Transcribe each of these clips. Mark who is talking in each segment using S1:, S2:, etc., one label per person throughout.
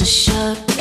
S1: a sharp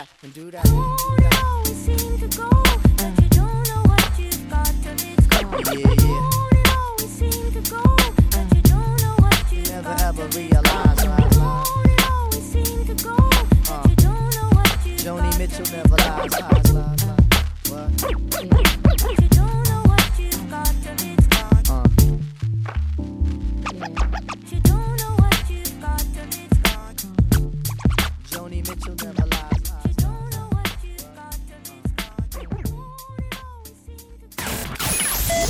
S1: that and
S2: do
S3: that.
S4: Oh,
S5: seem to go, but you don't know what you've got till it's gone. Oh, yeah, yeah. Oh, seem to go, but you don't know what you've Never got ever till realize. Oh, seem to go, but uh. you don't know what you've
S3: Joni got Mitchell never lies, lies, lies, lies. What? Yeah.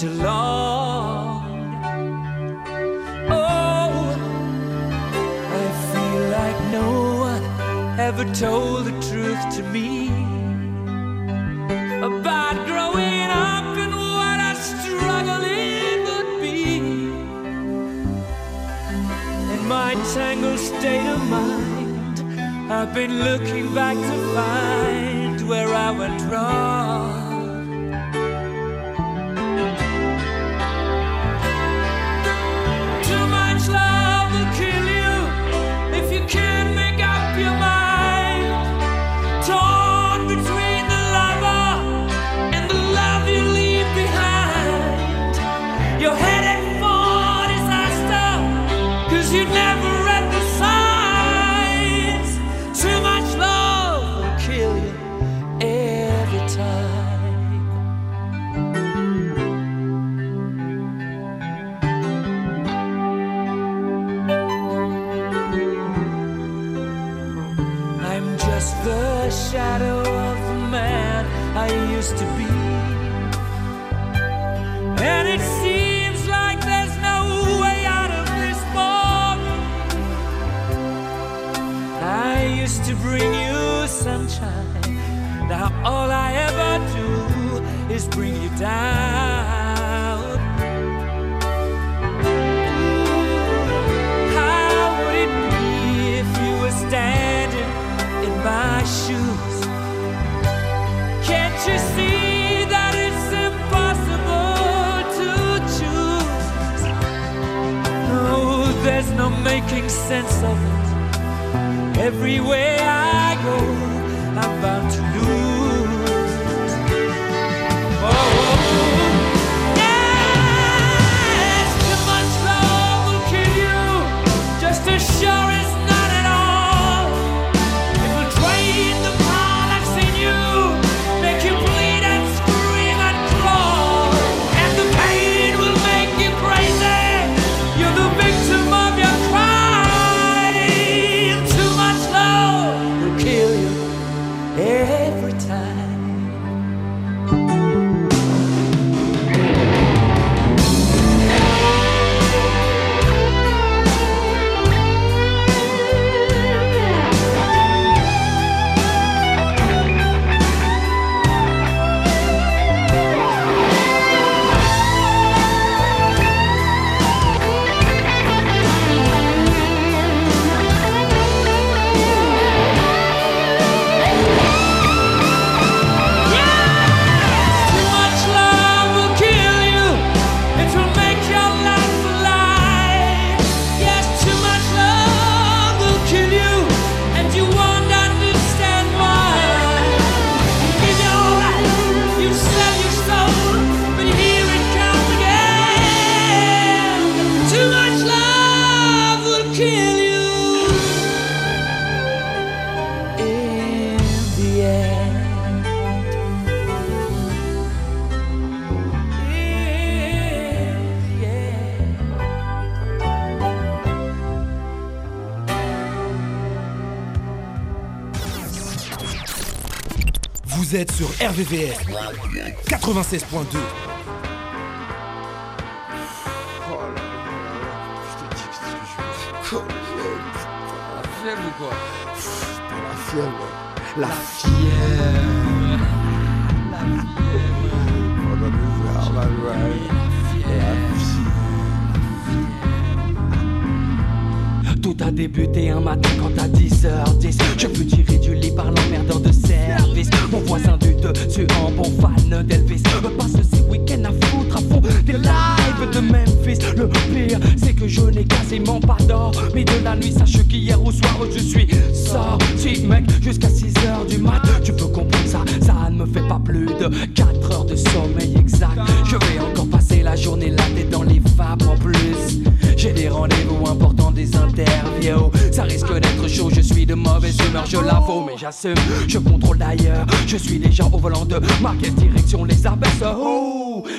S6: too long. Oh, I feel like no one ever told the truth to me about growing up and what a struggle it would be. In my tangled state of mind, I've been looking back to find where I went wrong. Bring you sunshine. Now all I ever do is bring you down. How would it be if you were standing in my shoes? Can't you see that it's impossible to choose? No, there's no making sense of it. Everywhere I go, I'm bound
S7: sur RVVS 96.2.
S8: Fièvre ou quoi
S9: La. La.
S10: Tout a débuté un matin quand à 10h10 Je fus tiré du lit par l'emmerdeur de service. Mon voisin du dessus en bon fan d'Elvis passe ces week-ends à foutre à fond des lives de Memphis. Le pire c'est que je n'ai quasiment pas d'or Mais de la nuit. Sache qu'hier au soir je suis sorti mec Jusqu'à 6h du mat. Tu peux comprendre ça, ça ne me fait pas plus de 4 heures de sommeil exact. Je vais encore passer la journée là dans les vapes en plus. J'ai des rendez-vous importants, des interviews Ça risque d'être chaud, je suis de mauvaise humeur, je l'avoue Mais j'assume, je contrôle d'ailleurs Je suis déjà au volant de ma direction les abaisse. Oh,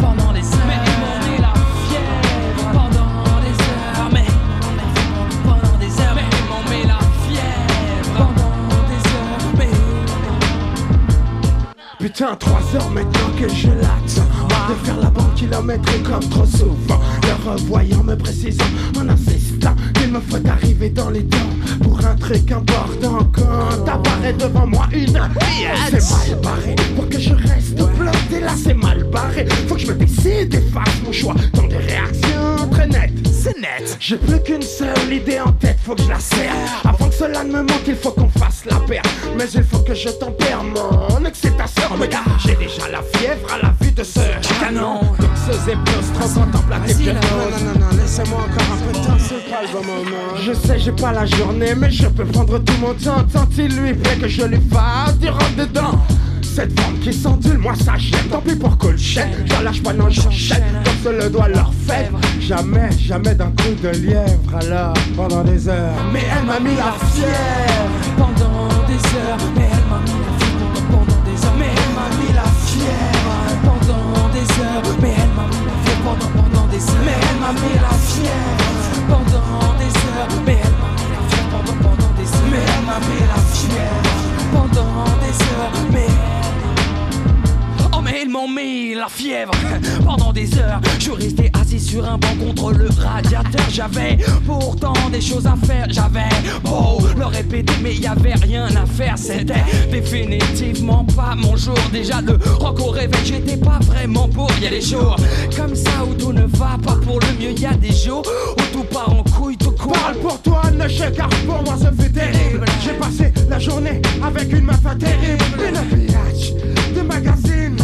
S10: pendant des heures, mais m'ont mis la fièvre pendant des heures, mais pendant des heures, mais m'ont mis la fièvre pendant des heures, mais
S9: Putain, trois heures maintenant que je l'axe. De faire la banque kilométrique comme trop souvent. Le revoyant me précisant en insistant me faut arriver dans les temps Pour un truc important Quand apparaît devant moi une C'est mal barré Pour que je reste bloqué là c'est mal barré. Faut que je me décide et fasse mon choix Dans des réactions très nettes. C'est net. J'ai plus qu'une seule idée en tête Faut que je la serre. Avant que cela ne me manque il faut qu'on fasse la paire. Mais il faut que je tempère mon excitation Regarde, j'ai déjà la fièvre à la vue de ce canon Donc ce zéplos trop que
S11: là, non, non, non, non, laissez-moi encore un peu de temps, c'est pas le bon moment.
S9: Je sais j'ai pas la journée mais je peux prendre tout mon temps Tant il lui plaît que je lui fasse du rentre dedans. Cette femme qui s'endule, moi ça gêne Tant pis pour qu'on chaîne, j'en lâche pas, non j'enchaîne Comme se le doigt leur fait Jamais, jamais d'un coup de lièvre Alors, pendant des heures. Mais elle m'a mis la fièvre
S10: pendant des heures, mais elle m'a mis la fièvre pendant des heures, mais elle m'a mis la fièvre pendant des heures, mais elle pendant des heures, mais elle m'a mis la fièvre pendant des heures, mais elle m'a mis la fièvre pendant, pendant des heures, mais elle m'a mis la fièvre fièvre. Pendant des heures Je restais assis sur un banc contre le radiateur. J'avais pourtant des choses à faire. J'avais beau le répéter mais y avait rien à faire. C'était définitivement pas mon jour. Déjà le rock au réveil j'étais pas vraiment pour Y a des jours comme ça où tout ne va pas pour le mieux Y a des jours où tout part en couille tout court.
S9: Parle pour toi, ne chèque, car pour moi ça fait terrible. J'ai passé la journée avec une meuf terrible. Une biatch de magazine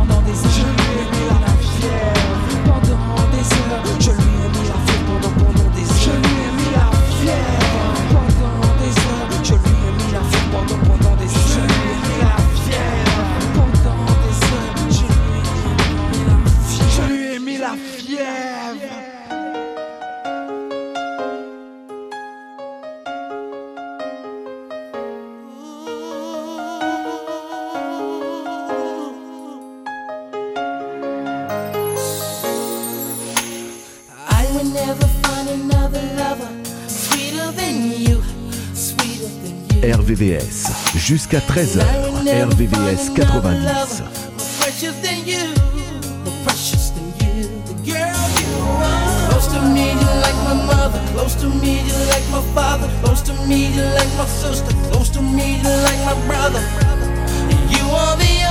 S12: Jusqu'à 13h. RVVS 90.
S13: Close to me, like my father. Close to me, like my sister. Close to me, like my brother. You the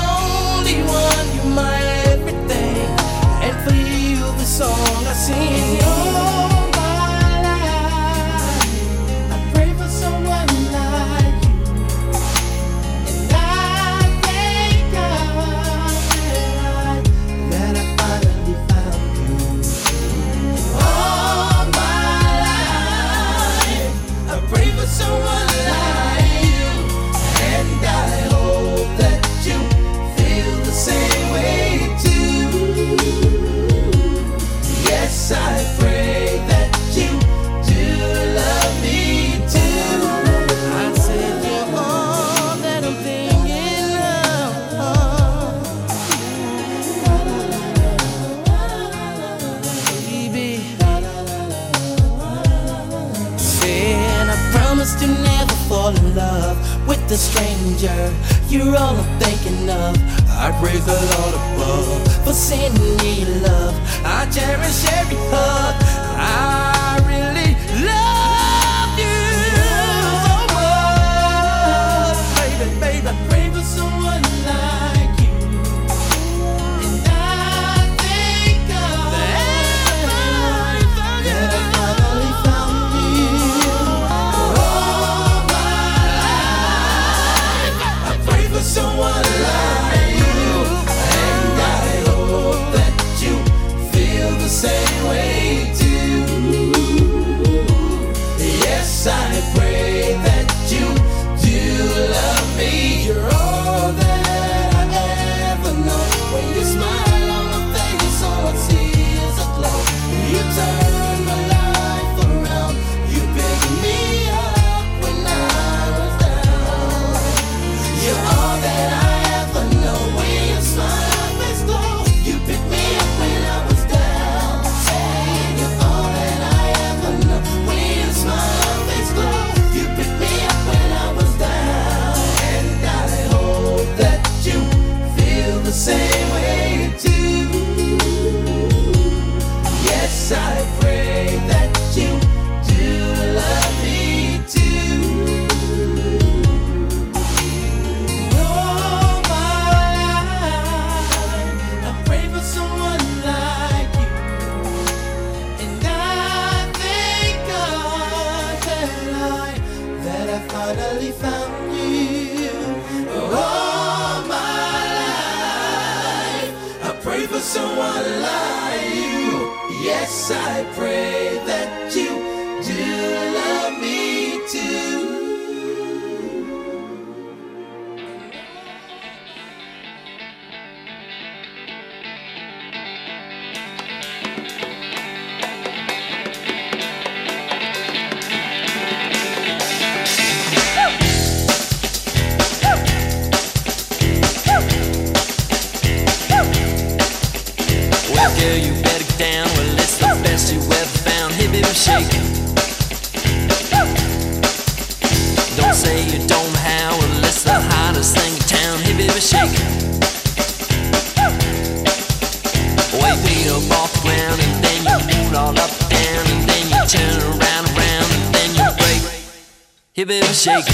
S13: it a
S14: shake.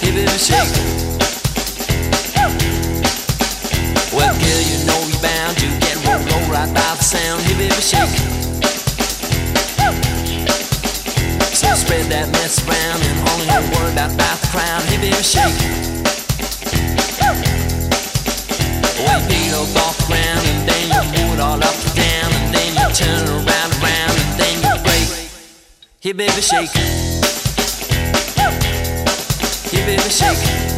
S14: Give it a shake. Well, girl, you know you're bound to get rolled roll right by the sound. Give it a shake. So spread that mess around and only don't worry about, about the crown. it a shake. Well, you peel off the ground and then you move it all up and down and then you turn around. Here, baby, shake. Here, baby, shake.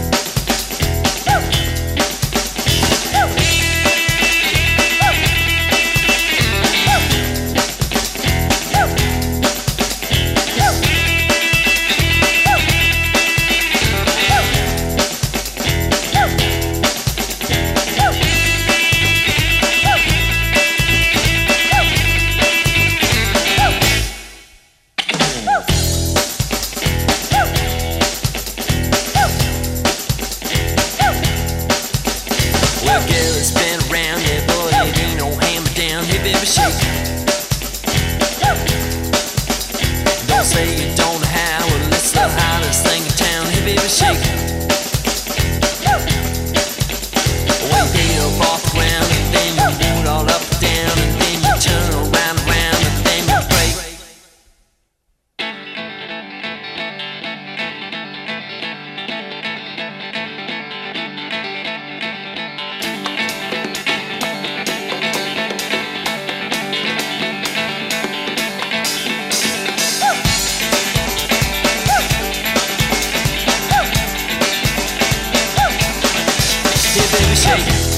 S14: baby, shake it.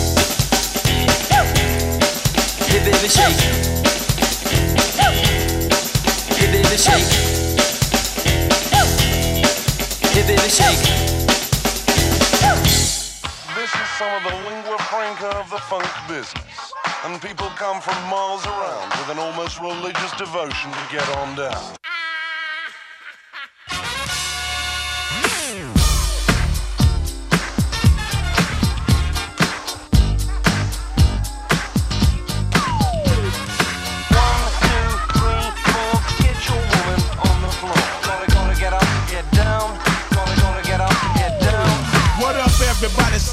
S14: Baby, shake it. Baby, shake it. Baby, shake.
S15: This is some of the lingua franca of the funk business. And people come from miles around with an almost religious devotion to get on down.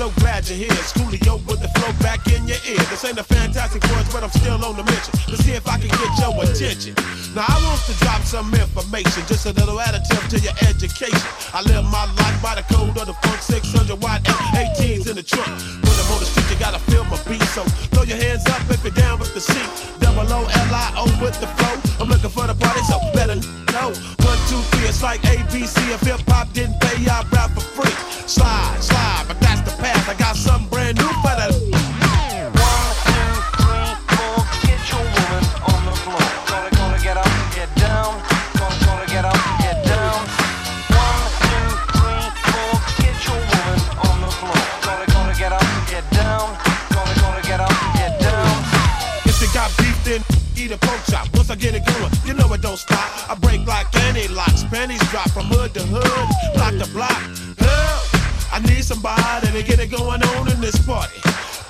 S16: so good you're here. Schoolio with the flow back in your ear. This ain't a fantastic voice, but I'm still on the mission. Let's see if I can get your attention. Now I want to drop some information, just a little additive to your education. I live my life by the code of the funk 600 watt F18s in the trunk. When I'm on the street, you gotta feel my beat. So throw your hands up if you're down with the seat. Double O L I O with the flow. I'm looking for the party, so better know. One, two, three, it's like ABC. If hip hop didn't pay, I rap for free. Slide, slide, but that's the path. I got something brand new for got then eat a pork chop. Once I get it going, you know it don't stop. I break like any locks, panties drop from hood to hood, block to block. I need somebody to get it going on in this party.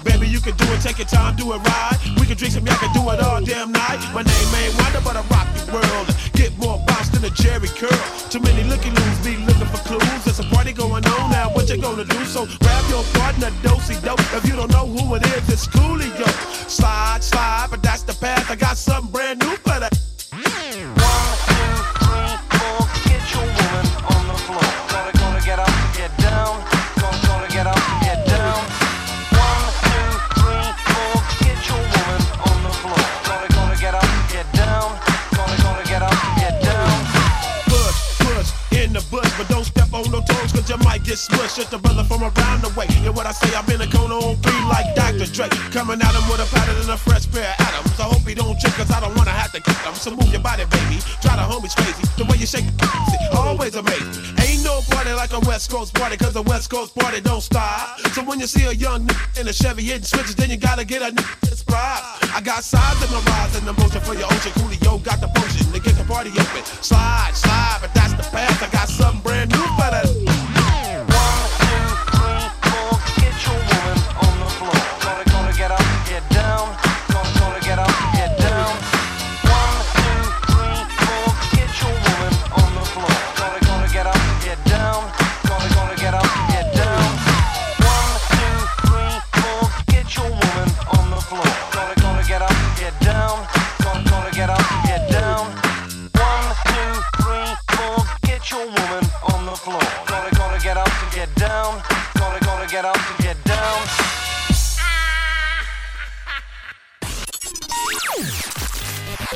S16: Baby, you can do it, take your time, do it right. We can drink some, y'all can do it all damn night. My name ain't Wonder, but I rock the world. Get more bounce than a Jheri curl. Too many looky loos be looking for clues. There's a party going on now, what you gonna do? So grab your partner, dosey dope. If you don't know who it is, it's Coolio. Slide, slide, but that's the path. I got something brand new for that. You might get smushed. Just a brother from around the way. And what I say, I'm in a cone on three like Dr. Dre. Coming at him with a pattern and a fresh pair of atoms. I hope he don't trip, cause I don't wanna have to kick him. So move your body, baby. Try the homies crazy. The way you shake it, always amazing. Ain't no party like a West Coast party, cause a West Coast party don't stop. So when you see a young nigga in a Chevy hitting switches, then you gotta get a nigga that's pride. I got sides in my rise and emotion for your ocean. Coolio got the potion to get the party open. Slide, slide, but that's the path. I got something brand new for that.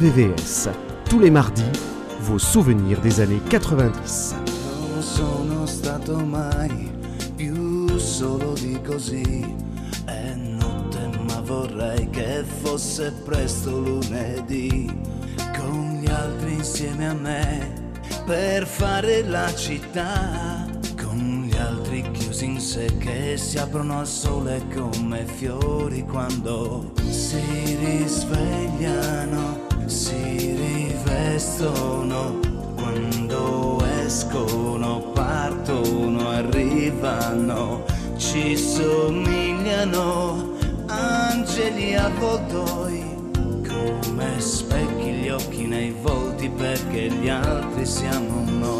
S17: RVVS. Tous les mardis, vos souvenirs des années 90.
S18: Non sono stato mai più solo di così. È notte, ma vorrei che fosse presto lunedì. Con gli altri insieme a me per fare la città. Con gli altri chiusi in sé che si aprono al sole come fiori quando si risvegliano sono quando escono, partono, arrivano, ci somigliano angeli a voltoi, come specchi gli occhi nei volti perché gli altri siamo noi.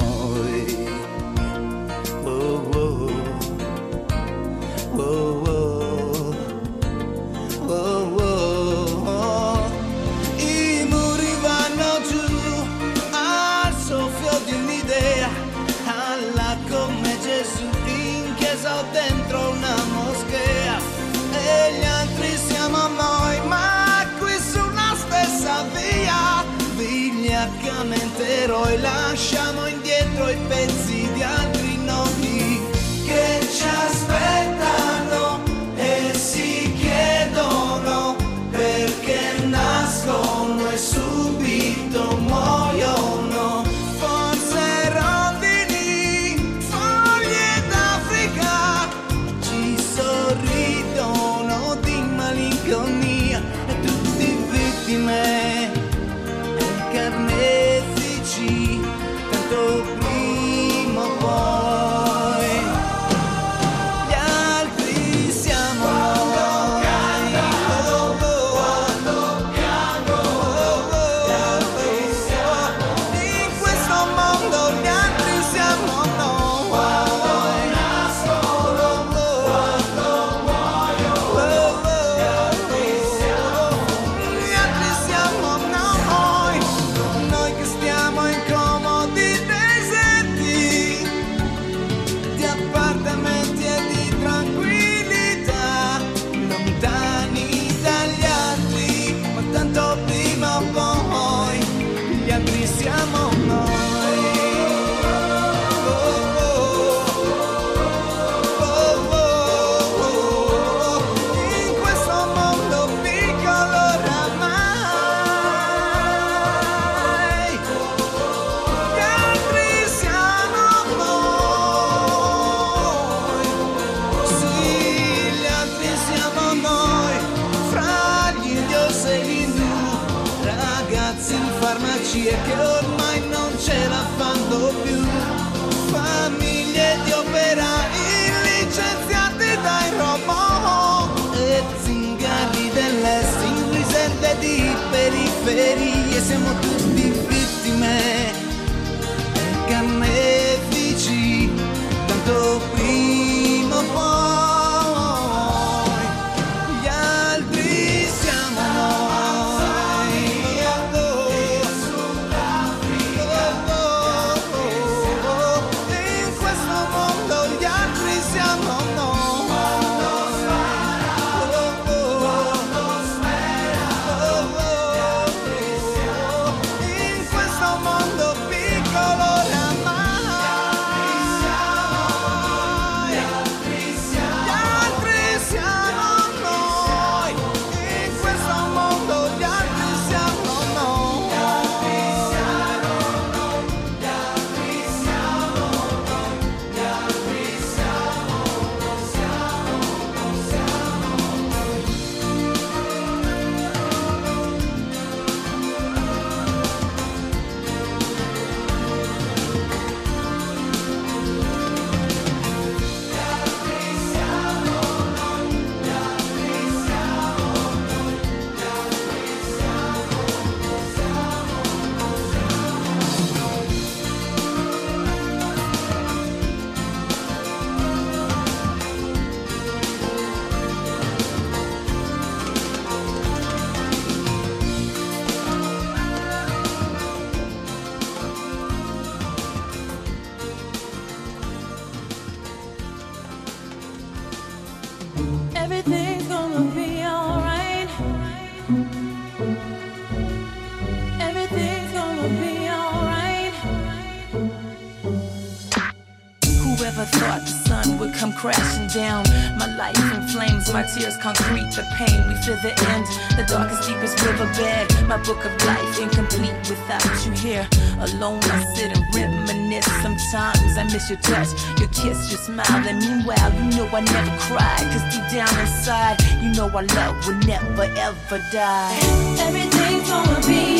S19: down. My life in flames, my tears concrete. The pain we feel the end, the darkest, deepest riverbed. My book of life incomplete without you here. Alone, I sit and reminisce. Sometimes I miss your touch, your kiss, your smile. And meanwhile, you know I never cry. Cause deep down inside, you know our love will never ever die.
S20: Everything's gonna be.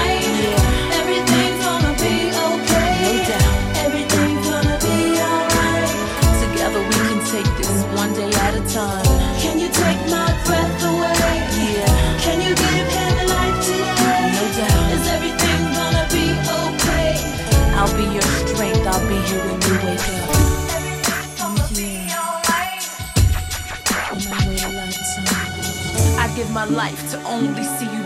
S19: Time.
S13: Can you take my breath away?
S19: Yeah.
S13: Can you give him life today?
S19: No doubt.
S13: Is everything gonna be okay?
S19: I'll be your strength. I'll be here when you wake up. I give my life to only see